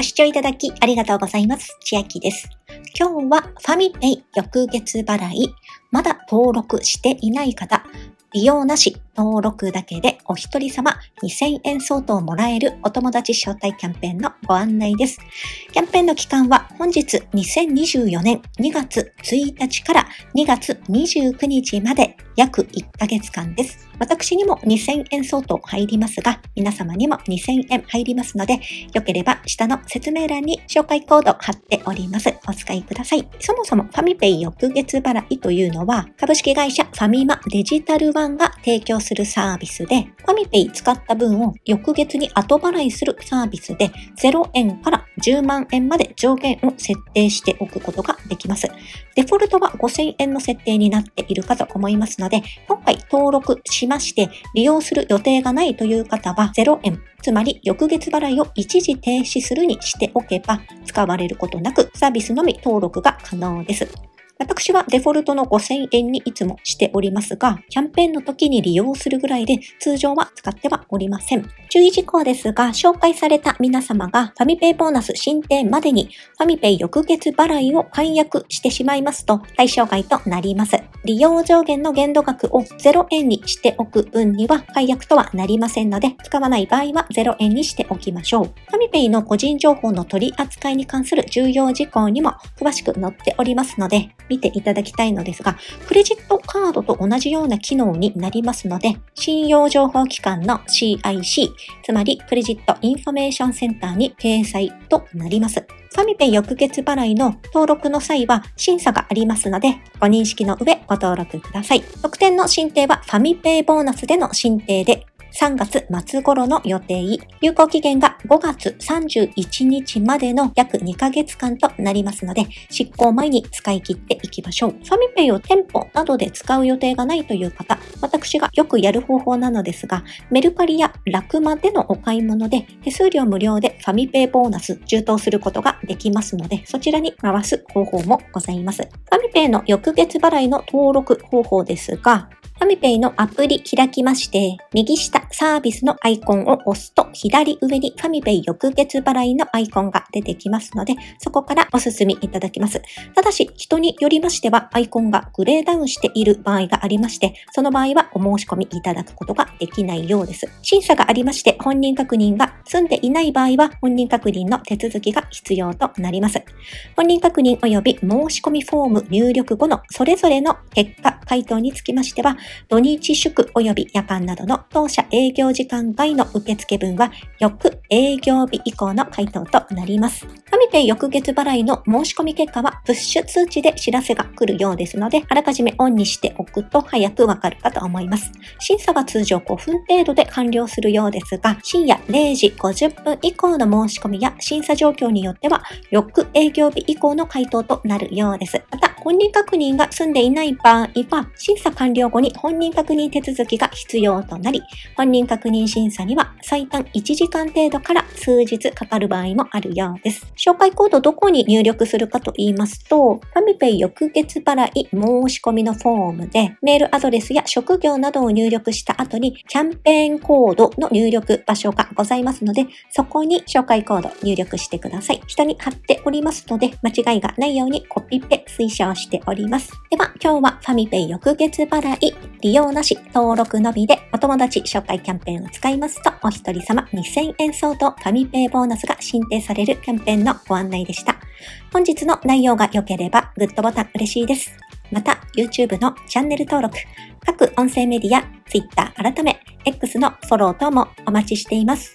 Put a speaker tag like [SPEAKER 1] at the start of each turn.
[SPEAKER 1] ご視聴いただきありがとうございます。千秋です。今日はファミペイ翌月払い、まだ登録していない方、利用なし、登録だけでお一人様2000円相当もらえるお友達招待キャンペーンのご案内です。キャンペーンの期間は本日2024年2月1日から2月29日まで約1ヶ月間です。私にも2000円相当入りますが、皆様にも2000円入りますので、よければ下の説明欄に紹介コード貼っております。お使いください。そもそもファミペイ翌月払いというのは、株式会社ファミマデジタルワンが提供するサービスで、ファミペイ使った分を翌月に後払いするサービスで、0円から10万円まで上限を設定しておくことができます。デフォルトは5000円の設定になっているかと思いますので、今回登録しまして利用する予定がないという方は0円、つまり翌月払いを一時停止するにしておけば使われることなくサービスのみ登録が可能です。私はデフォルトの5000円にいつもしておりますが、キャンペーンの時に利用するぐらいで通常は使ってはおりません。注意事項ですが、紹介された皆様がファミペイボーナス申請までにファミペイ翌月払いを解約してしまいますと対象外となります。利用上限の限度額を0円にしておく分には解約とはなりませんので、使わない場合は0円にしておきましょう。ファミペイの個人情報の取り扱いに関する重要事項にも詳しく載っておりますので、見ていただきたいのですが、クレジットカードと同じような機能になりますので、信用情報機関の CIC、つまり Credit Information Center に掲載となります。ファミペイ翌月払いの登録の際は審査がありますので、ご認識の上ご登録ください。特典の申請はファミペイボーナスでの申請で、3月末頃の予定、有効期限が5月31日までの約2ヶ月間となりますので、失効前に使い切っていきましょう。ファミペイを店舗などで使う予定がないという方、私がよくやる方法なのですが、メルカリやラクマでのお買い物で手数料無料でファミペイボーナス充当することができますので、そちらに回す方法もございます。ファミペイの翌月払いの登録方法ですが、ファミペイのアプリ開きまして、右下サービスのアイコンを押すと、左上にファミペイ翌月払いのアイコンが出てきますので、そこからお進みいただきます。ただし、人によりましては、アイコンがグレーダウンしている場合がありまして、その場合はお申し込みいただくことができないようです。審査がありまして、本人確認が済んでいない場合は、本人確認の手続きが必要となります。本人確認及び申し込みフォーム入力後のそれぞれの結果回答につきましては、土日祝及び夜間などの当社営業時間外の受付分は翌営業日以降の回答となります。ファミペイ翌月払いの申し込み結果はプッシュ通知で知らせが来るようですので、あらかじめオンにしておくと早くわかるかと思います。審査は通常5分程度で完了するようですが、深夜0時50分以降の申し込みや審査状況によっては、翌営業日以降の回答となるようです。また、本人確認が済んでいない場合は、審査完了後に本人確認手続きが必要となり、本人確認審査には最短1時間程度から数日かかる場合もあるようです。紹介コードどこに入力するかと言いますと、ファミペイ翌月払い申し込みのフォームで、メールアドレスや職業などを入力した後に、キャンペーンコードの入力場所がございますますので、そこに紹介コード入力してください。下に貼っておりますので、間違いがないようにコピペ推奨しております。では、今日はファミペイ翌月払い、利用なし、登録のみでお友達紹介キャンペーンを使いますと、お一人様2000円相当ファミペイボーナスが申請されるキャンペーンのご案内でした。本日の内容が良ければ、グッドボタン嬉しいです。また、YouTube のチャンネル登録、各音声メディア、Twitter 改め、X のフォロー等もお待ちしています。